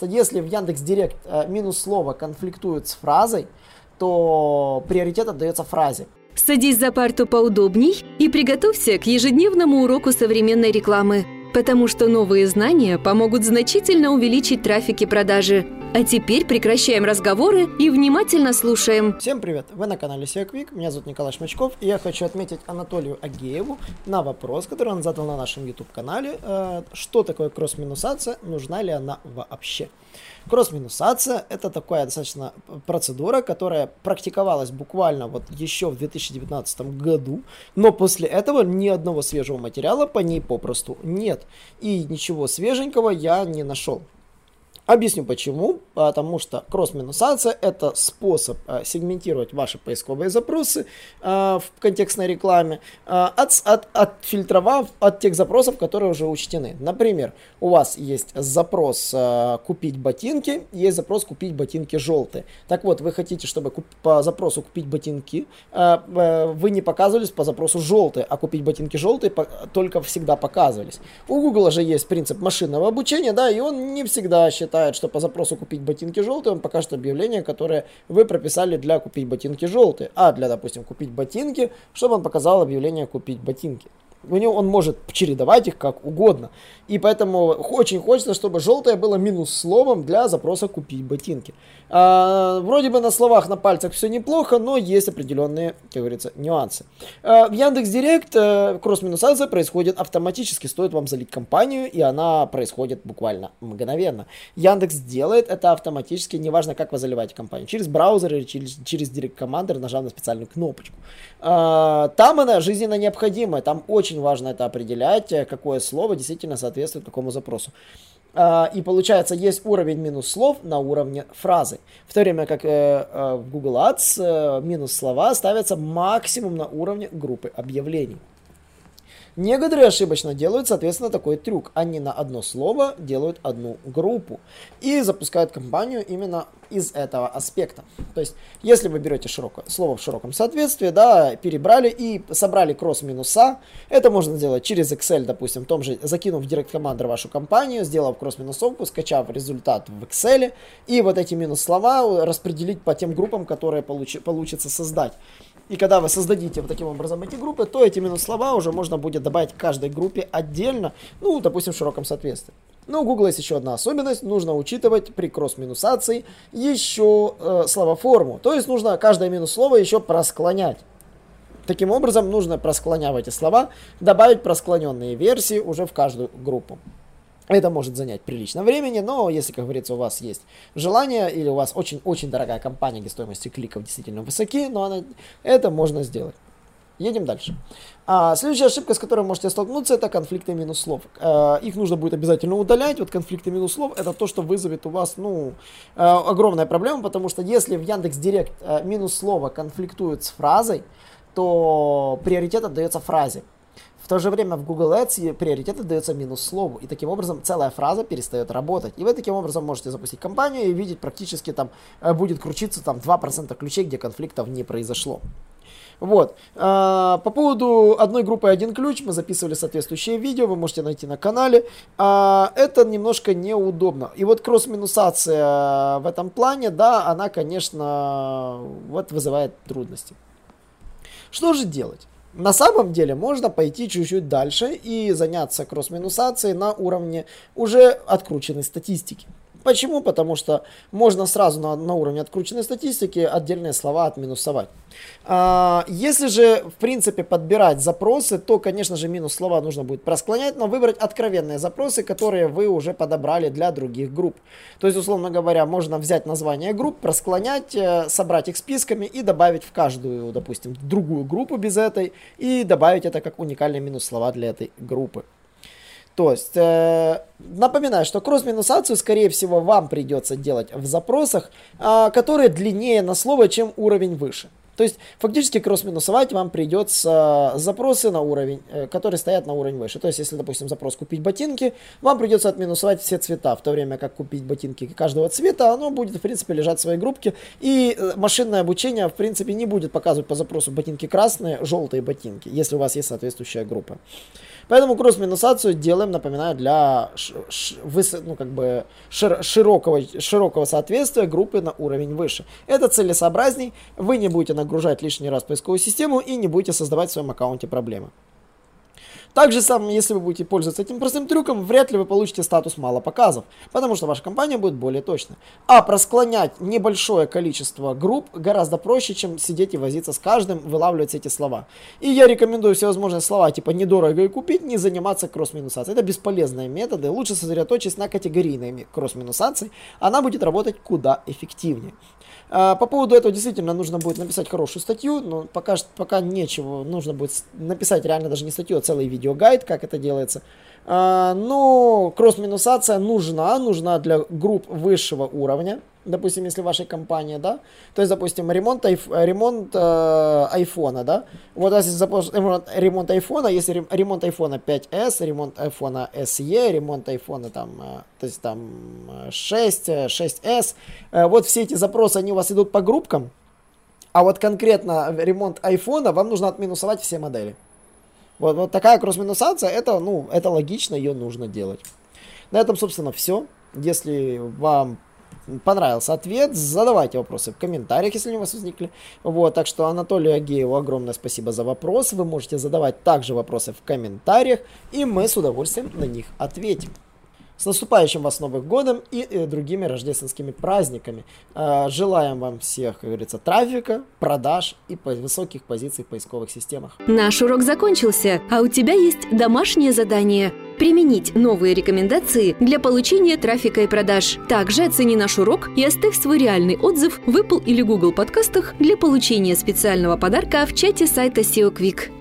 Если в Яндекс Директ э, минус слово конфликтует с фразой, то приоритет отдается фразе. Садись за парту поудобней и приготовься к ежедневному уроку современной рекламы, потому что новые знания помогут значительно увеличить трафик и продажи. А теперь прекращаем разговоры и внимательно слушаем. Всем привет! Вы на канале SEO Quick, меня зовут Николай Шмачков, и я хочу отметить Анатолию Агееву на вопрос, который он задал на нашем YouTube-канале, э, что такое кросс-минусация, нужна ли она вообще. Кросс-минусация – это такая достаточно процедура, которая практиковалась буквально вот еще в 2019 году, но после этого ни одного свежего материала по ней попросту нет. И ничего свеженького я не нашел. Объясню почему. Потому что кросс-минусация это способ э, сегментировать ваши поисковые запросы э, в контекстной рекламе, э, от, от, отфильтровав от тех запросов, которые уже учтены. Например, у вас есть запрос купить ботинки, есть запрос купить ботинки желтые. Так вот, вы хотите, чтобы по запросу купить ботинки, вы не показывались по запросу желтые, а купить ботинки желтые только всегда показывались. У Google же есть принцип машинного обучения, да, и он не всегда считает считает, что по запросу купить ботинки желтые, он покажет объявление, которое вы прописали для купить ботинки желтые. А для, допустим, купить ботинки, чтобы он показал объявление купить ботинки. У него он может чередовать их как угодно. И поэтому очень хочется, чтобы желтое было минус словом для запроса купить ботинки. А, вроде бы на словах, на пальцах все неплохо, но есть определенные, как говорится, нюансы. А, в Яндекс Директ а, кросс-минусация происходит автоматически. Стоит вам залить компанию, и она происходит буквально мгновенно. Яндекс делает это автоматически, неважно, как вы заливаете компанию. Через браузер или через, через Директ Командер, нажав на специальную кнопочку. А, там она жизненно необходимая. Там очень важно это определять, какое слово действительно соответствует какому запросу. А, и получается, есть уровень минус слов на уровне фразы. В то время как э, э, в Google Ads э, минус слова ставятся максимум на уровне группы объявлений. Некоторые ошибочно делают, соответственно, такой трюк. Они на одно слово делают одну группу и запускают компанию именно из этого аспекта. То есть, если вы берете широкое, слово в широком соответствии, да, перебрали и собрали кросс-минуса, это можно сделать через Excel, допустим, в том же, закинув в Direct Commander вашу компанию, сделав кросс-минусовку, скачав результат в Excel, и вот эти минус-слова распределить по тем группам, которые получи, получится создать. И когда вы создадите вот таким образом эти группы, то эти минус-слова уже можно будет добавить к каждой группе отдельно, ну, допустим, в широком соответствии. Но у Google есть еще одна особенность, нужно учитывать при кросс-минусации еще э, словоформу. То есть нужно каждое минус-слово еще просклонять. Таким образом, нужно, просклоняв эти слова, добавить просклоненные версии уже в каждую группу. Это может занять прилично времени, но если, как говорится, у вас есть желание или у вас очень-очень дорогая компания, где стоимости кликов действительно высоки, но она, это можно сделать. Едем дальше. А, следующая ошибка, с которой можете столкнуться, это конфликты минус слов. А, их нужно будет обязательно удалять. Вот конфликты минус слов это то, что вызовет у вас ну, а, огромная проблема, потому что если в Яндекс Директ а, минус слово конфликтует с фразой, то приоритет отдается фразе. В то же время в Google Ads приоритет отдается минус слову, и таким образом целая фраза перестает работать. И вы таким образом можете запустить кампанию и видеть практически там э, будет крутиться там 2% ключей, где конфликтов не произошло. Вот. А, по поводу одной группы один ключ мы записывали соответствующее видео, вы можете найти на канале. А, это немножко неудобно. И вот кросс-минусация в этом плане, да, она, конечно, вот вызывает трудности. Что же делать? На самом деле можно пойти чуть-чуть дальше и заняться кросс-минусацией на уровне уже открученной статистики. Почему? Потому что можно сразу на, на уровне открученной статистики отдельные слова отминусовать. А, если же, в принципе, подбирать запросы, то, конечно же, минус слова нужно будет просклонять, но выбрать откровенные запросы, которые вы уже подобрали для других групп. То есть, условно говоря, можно взять название групп, просклонять, э, собрать их списками и добавить в каждую, допустим, другую группу без этой, и добавить это как уникальные минус слова для этой группы. То есть, э, напоминаю, что кросс-минусацию, скорее всего, вам придется делать в запросах, э, которые длиннее на слово, чем уровень выше. То есть фактически кросс-минусовать вам придется запросы на уровень, э, которые стоят на уровень выше. То есть если, допустим, запрос купить ботинки, вам придется отминусовать все цвета, в то время как купить ботинки каждого цвета, оно будет, в принципе, лежать в своей группке. И э, машинное обучение, в принципе, не будет показывать по запросу ботинки красные, желтые ботинки, если у вас есть соответствующая группа. Поэтому кросс-минусацию делаем, напоминаю, для ну, как бы шир, широкого, широкого соответствия группы на уровень выше. Это целесообразней, вы не будете нагружать лишний раз поисковую систему и не будете создавать в своем аккаунте проблемы. Также сам, если вы будете пользоваться этим простым трюком, вряд ли вы получите статус мало показов, потому что ваша компания будет более точна. А просклонять небольшое количество групп гораздо проще, чем сидеть и возиться с каждым, вылавливать эти слова. И я рекомендую всевозможные слова типа недорого и купить, не заниматься кросс-минусацией. Это бесполезные методы, лучше сосредоточиться на категорийной кросс-минусации, она будет работать куда эффективнее. А, по поводу этого действительно нужно будет написать хорошую статью, но пока, пока нечего, нужно будет написать реально даже не статью, а целый видеогайд, как это делается. А, но кросс-минусация нужна, нужна для групп высшего уровня, допустим, если вашей компании, да, то есть, допустим, ремонт, айф, ремонт э, айфона, да, вот если запос, ремонт, ремонт айфона, если ремонт айфона 5s, ремонт айфона SE, ремонт айфона там, э, то есть там 6, 6s, э, вот все эти запросы, они у вас идут по группкам, а вот конкретно ремонт айфона вам нужно отминусовать все модели. Вот, вот такая кросс-минусация, это, ну, это логично, ее нужно делать. На этом, собственно, все. Если вам понравился ответ, задавайте вопросы в комментариях, если у вас возникли. Вот, так что Анатолию Агееву огромное спасибо за вопрос. Вы можете задавать также вопросы в комментариях, и мы с удовольствием на них ответим. С наступающим вас Новым годом и, и другими рождественскими праздниками. Э, желаем вам всех, как говорится, трафика, продаж и по высоких позиций в поисковых системах. Наш урок закончился, а у тебя есть домашнее задание – применить новые рекомендации для получения трафика и продаж. Также оцени наш урок и оставь свой реальный отзыв в Apple или Google подкастах для получения специального подарка в чате сайта SEO Quick.